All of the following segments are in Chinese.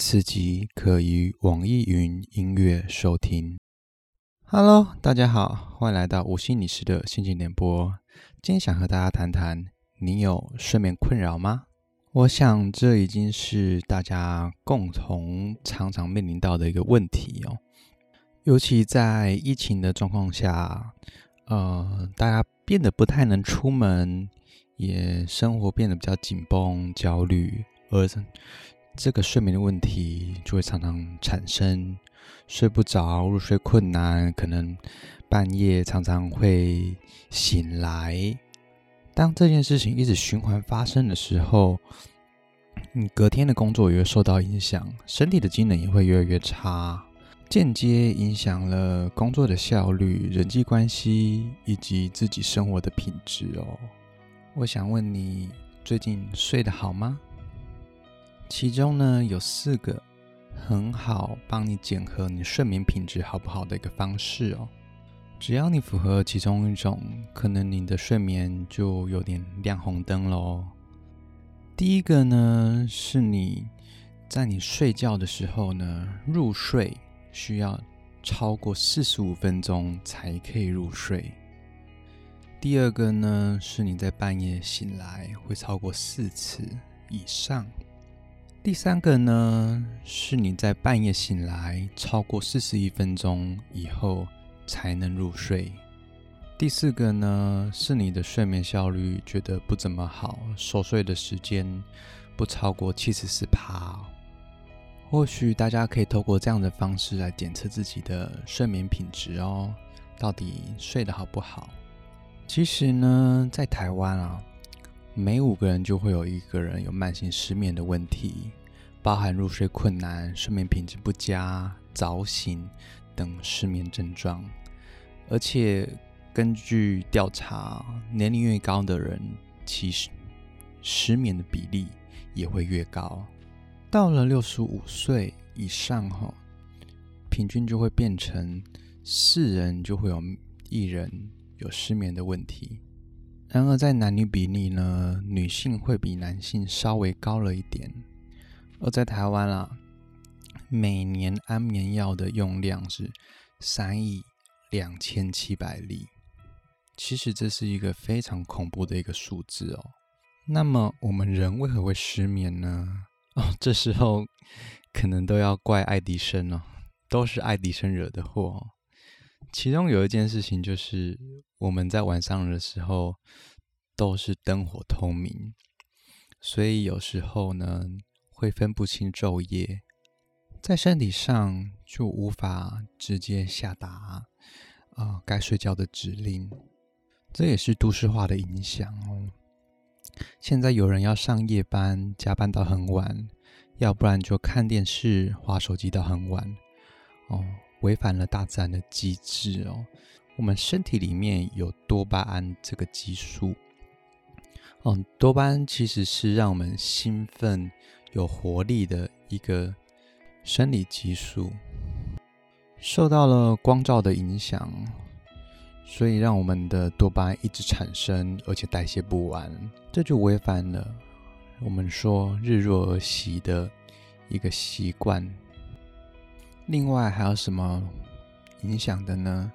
此集可于网易云音乐收听。Hello，大家好，欢迎来到吴心理师的心情点播。今天想和大家谈谈，你有睡眠困扰吗？我想这已经是大家共同常常面临到的一个问题哦。尤其在疫情的状况下，呃，大家变得不太能出门，也生活变得比较紧绷、焦虑，而这个睡眠的问题就会常常产生，睡不着、入睡困难，可能半夜常常会醒来。当这件事情一直循环发生的时候，你隔天的工作也会受到影响，身体的机能也会越来越差，间接影响了工作的效率、人际关系以及自己生活的品质哦。我想问你，最近睡得好吗？其中呢，有四个很好帮你检核你睡眠品质好不好的一个方式哦。只要你符合其中一种，可能你的睡眠就有点亮红灯喽。第一个呢，是你在你睡觉的时候呢，入睡需要超过四十五分钟才可以入睡。第二个呢，是你在半夜醒来会超过四次以上。第三个呢，是你在半夜醒来超过四十一分钟以后才能入睡。第四个呢，是你的睡眠效率觉得不怎么好，熟睡的时间不超过七十四趴。或许大家可以透过这样的方式来检测自己的睡眠品质哦，到底睡得好不好？其实呢，在台湾啊。每五个人就会有一个人有慢性失眠的问题，包含入睡困难、睡眠品质不佳、早醒等失眠症状。而且根据调查，年龄越高的人，其实失眠的比例也会越高。到了六十五岁以上后，平均就会变成四人就会有一人有失眠的问题。然而，在男女比例呢，女性会比男性稍微高了一点。而在台湾啊，每年安眠药的用量是三亿两千七百粒。其实这是一个非常恐怖的一个数字哦。那么，我们人为何会失眠呢？哦，这时候可能都要怪爱迪生哦，都是爱迪生惹的祸。其中有一件事情就是，我们在晚上的时候都是灯火通明，所以有时候呢会分不清昼夜，在身体上就无法直接下达啊、该睡觉的指令，这也是都市化的影响哦。现在有人要上夜班，加班到很晚，要不然就看电视、划手机到很晚哦。违反了大自然的机制哦。我们身体里面有多巴胺这个激素，哦，多巴胺其实是让我们兴奋、有活力的一个生理激素。受到了光照的影响，所以让我们的多巴胺一直产生，而且代谢不完，这就违反了我们说日落而息的一个习惯。另外还有什么影响的呢？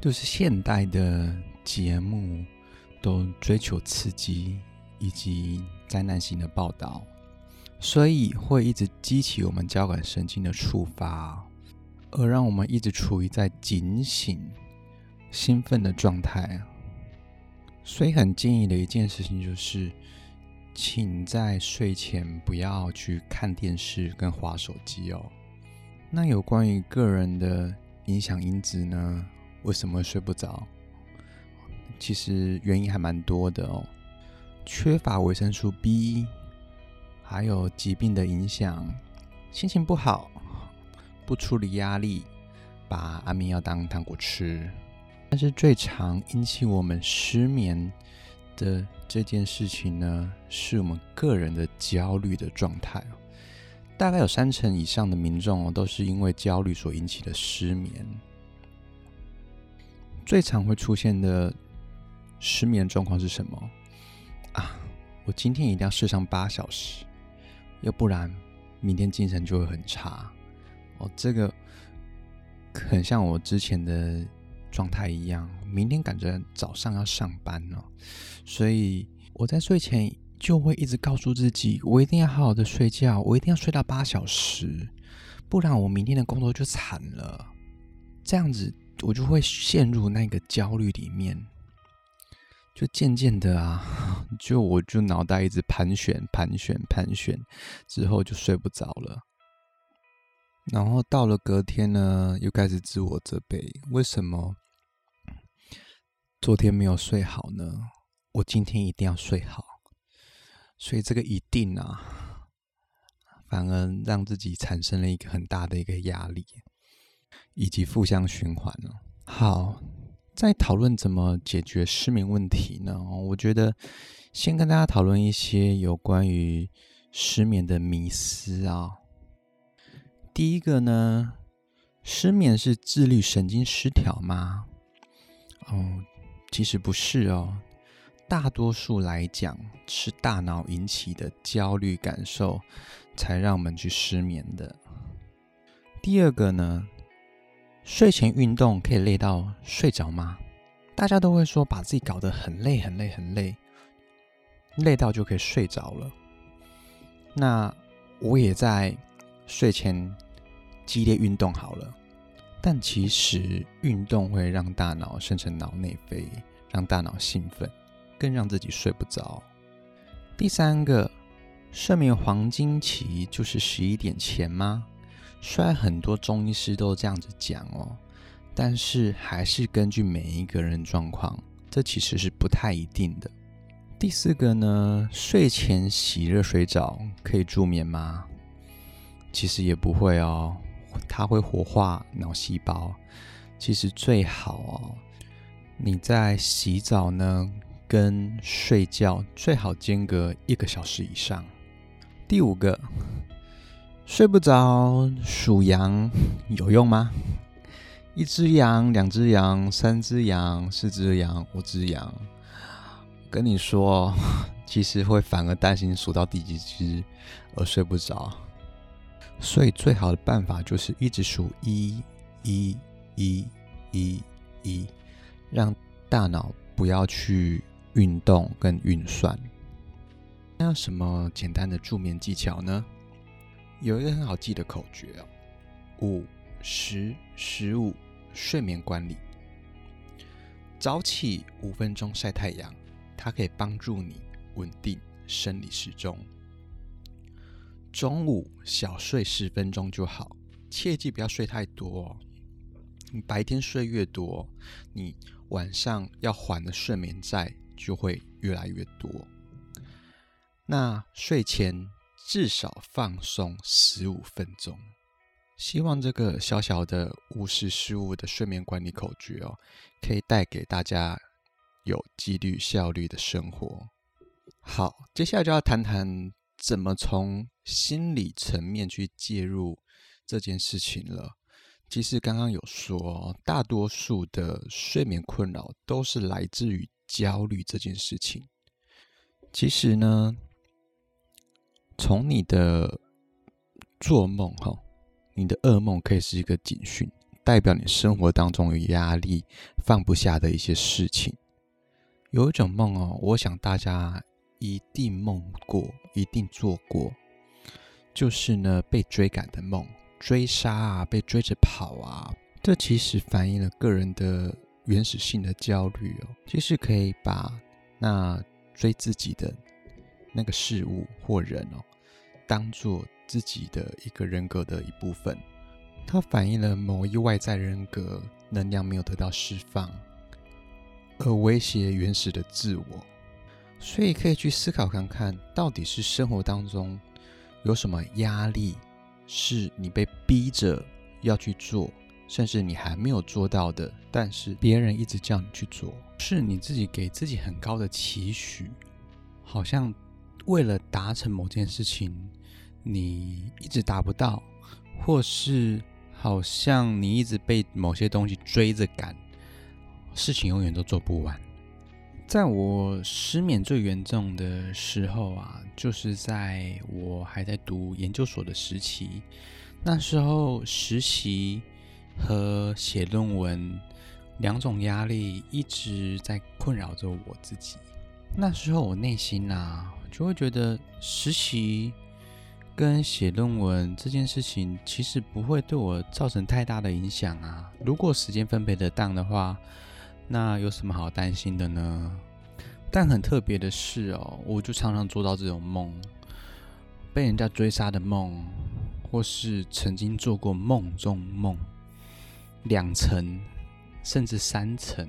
就是现代的节目都追求刺激以及灾难性的报道，所以会一直激起我们交感神经的触发，而让我们一直处于在警醒、兴奋的状态。所以很建议的一件事情就是，请在睡前不要去看电视跟划手机哦。那有关于个人的影响因子呢？为什么睡不着？其实原因还蛮多的哦，缺乏维生素 B，还有疾病的影响，心情不好，不处理压力，把安眠药当糖果吃。但是最常引起我们失眠的这件事情呢，是我们个人的焦虑的状态。大概有三成以上的民众哦都是因为焦虑所引起的失眠。最常会出现的失眠状况是什么？啊，我今天一定要睡上八小时，要不然明天精神就会很差。哦，这个很像我之前的状态一样，明天赶着早上要上班哦，所以我在睡前就会一直告诉自己，我一定要好好的睡觉，我一定要睡到八小时，不然我明天的工作就惨了。这样子我就会陷入那个焦虑里面，就渐渐的啊，就我就脑袋一直盘旋、盘旋、盘旋，之后就睡不着了。然后到了隔天呢，又开始自我责备，为什么昨天没有睡好呢？我今天一定要睡好。所以这个一定啊，反而让自己产生了一个很大的一个压力，以及负向循环了。好，在讨论怎么解决失眠问题呢？我觉得先跟大家讨论一些有关于失眠的迷思啊。第一个呢，失眠是自律神经失调吗？哦，其实不是哦。大多数来讲，是大脑引起的焦虑感受，才让我们去失眠的。第二个呢，睡前运动可以累到睡着吗？大家都会说把自己搞得很累、很累、很累，累到就可以睡着了。那我也在睡前。激烈运动好了，但其实运动会让大脑生成脑内啡，让大脑兴奋，更让自己睡不着。第三个，睡眠黄金期就是十一点前吗？虽然很多中医师都这样子讲哦，但是还是根据每一个人状况，这其实是不太一定的。第四个呢，睡前洗热水澡可以助眠吗？其实也不会哦。它会活化脑细胞。其实最好哦，你在洗澡呢跟睡觉最好间隔一个小时以上。第五个，睡不着数羊有用吗？一只羊、两只羊、三只羊、四只羊、五只羊，跟你说，其实会反而担心数到第几只而睡不着。所以最好的办法就是一直数一、一、一、一、一，让大脑不要去运动跟运算。那有什么简单的助眠技巧呢？有一个很好记的口诀哦：五、十、十五，睡眠管理。早起五分钟晒太阳，它可以帮助你稳定生理时钟。中午小睡十分钟就好，切记不要睡太多哦。你白天睡越多，你晚上要还的睡眠债就会越来越多。那睡前至少放松十五分钟。希望这个小小的五十十五的睡眠管理口诀哦，可以带给大家有纪律效率的生活。好，接下来就要谈谈。怎么从心理层面去介入这件事情了？其实刚刚有说，大多数的睡眠困扰都是来自于焦虑这件事情。其实呢，从你的做梦哈，你的噩梦可以是一个警讯，代表你生活当中有压力、放不下的一些事情。有一种梦哦，我想大家。一定梦过，一定做过，就是呢，被追赶的梦，追杀啊，被追着跑啊，这其实反映了个人的原始性的焦虑哦。其实可以把那追自己的那个事物或人哦，当做自己的一个人格的一部分，它反映了某一外在人格能量没有得到释放，而威胁原始的自我。所以可以去思考看看，到底是生活当中有什么压力，是你被逼着要去做，甚至你还没有做到的，但是别人一直叫你去做，是你自己给自己很高的期许，好像为了达成某件事情，你一直达不到，或是好像你一直被某些东西追着赶，事情永远都做不完。在我失眠最严重的时候啊，就是在我还在读研究所的时期。那时候实习和写论文两种压力一直在困扰着我自己。那时候我内心啊，就会觉得实习跟写论文这件事情其实不会对我造成太大的影响啊。如果时间分配得当的话。那有什么好担心的呢？但很特别的是哦，我就常常做到这种梦，被人家追杀的梦，或是曾经做过梦中梦，两层甚至三层。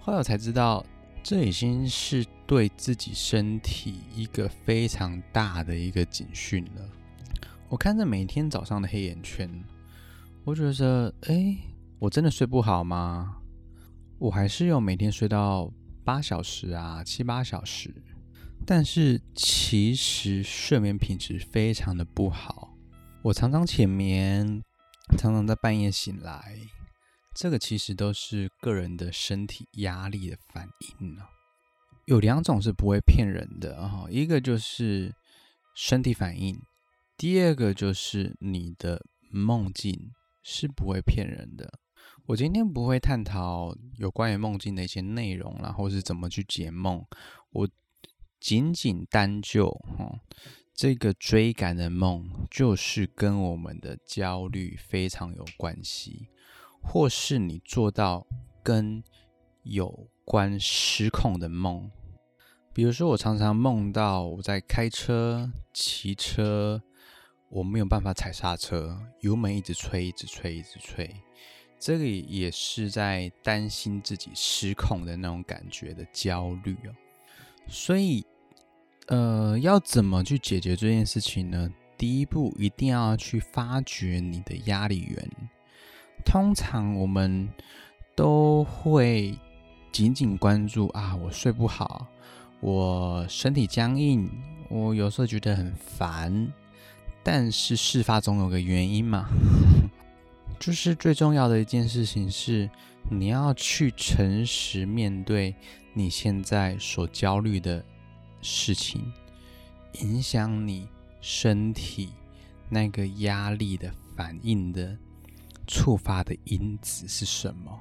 后来我才知道，这已经是对自己身体一个非常大的一个警讯了。我看着每天早上的黑眼圈，我觉得，哎，我真的睡不好吗？我还是有每天睡到八小时啊，七八小时，但是其实睡眠品质非常的不好。我常常浅眠，常常在半夜醒来，这个其实都是个人的身体压力的反应啊。有两种是不会骗人的哈，一个就是身体反应，第二个就是你的梦境是不会骗人的。我今天不会探讨有关于梦境的一些内容，然后是怎么去解梦。我仅仅单就哈这个追赶的梦，就是跟我们的焦虑非常有关系，或是你做到跟有关失控的梦。比如说，我常常梦到我在开车、骑车，我没有办法踩刹车，油门一直吹，一直吹，一直吹。这个也是在担心自己失控的那种感觉的焦虑哦，所以，呃，要怎么去解决这件事情呢？第一步一定要去发掘你的压力源。通常我们都会紧紧关注啊，我睡不好，我身体僵硬，我有时候觉得很烦，但是事发总有个原因嘛。就是最重要的一件事情是，你要去诚实面对你现在所焦虑的事情，影响你身体那个压力的反应的触发的因子是什么？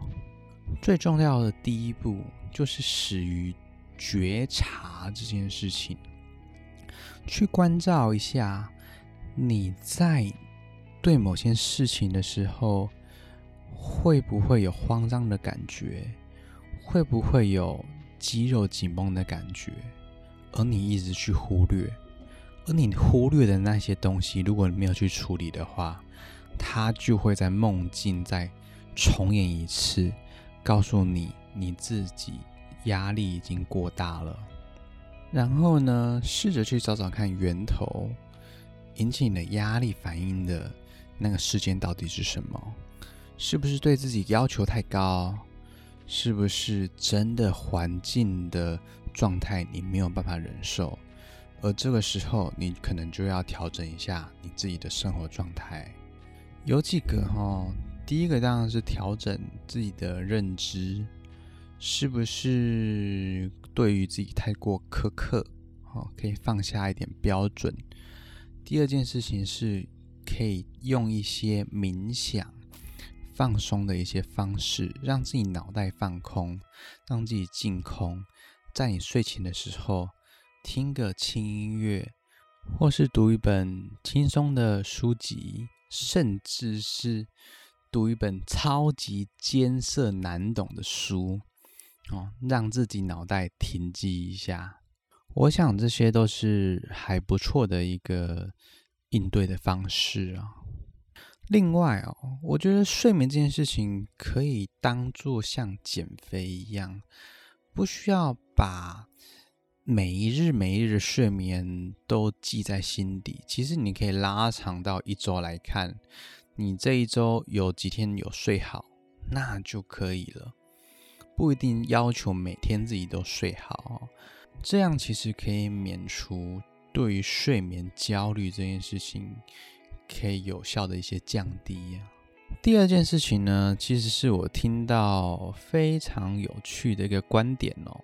最重要的第一步就是始于觉察这件事情，去关照一下你在。对某些事情的时候，会不会有慌张的感觉？会不会有肌肉紧绷的感觉？而你一直去忽略，而你忽略的那些东西，如果你没有去处理的话，它就会在梦境再重演一次，告诉你你自己压力已经过大了。然后呢，试着去找找看源头，引起你的压力反应的。那个事件到底是什么？是不是对自己要求太高？是不是真的环境的状态你没有办法忍受？而这个时候，你可能就要调整一下你自己的生活状态。有几个哈，第一个当然是调整自己的认知，是不是对于自己太过苛刻？好，可以放下一点标准。第二件事情是。可以用一些冥想、放松的一些方式，让自己脑袋放空，让自己净空。在你睡前的时候，听个轻音乐，或是读一本轻松的书籍，甚至是读一本超级艰涩难懂的书，哦，让自己脑袋停机一下。我想这些都是还不错的一个。应对的方式啊。另外哦，我觉得睡眠这件事情可以当做像减肥一样，不需要把每一日每一日的睡眠都记在心底。其实你可以拉长到一周来看，你这一周有几天有睡好，那就可以了。不一定要求每天自己都睡好，这样其实可以免除。对于睡眠焦虑这件事情，可以有效的一些降低啊。第二件事情呢，其实是我听到非常有趣的一个观点哦。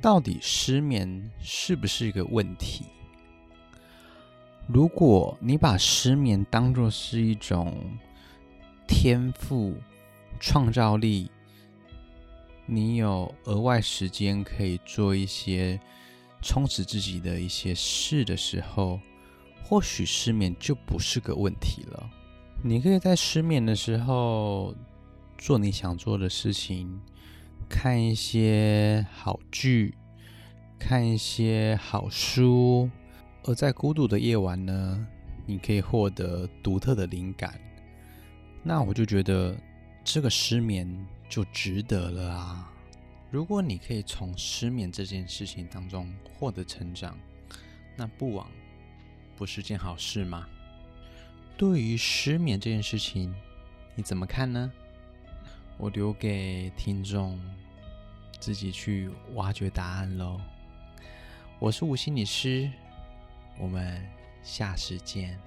到底失眠是不是一个问题？如果你把失眠当作是一种天赋、创造力，你有额外时间可以做一些充实自己的一些事的时候，或许失眠就不是个问题了。你可以在失眠的时候做你想做的事情。看一些好剧，看一些好书，而在孤独的夜晚呢，你可以获得独特的灵感。那我就觉得这个失眠就值得了啊！如果你可以从失眠这件事情当中获得成长，那不枉不是件好事吗？对于失眠这件事情，你怎么看呢？我留给听众。自己去挖掘答案喽！我是吴心理师，我们下次见。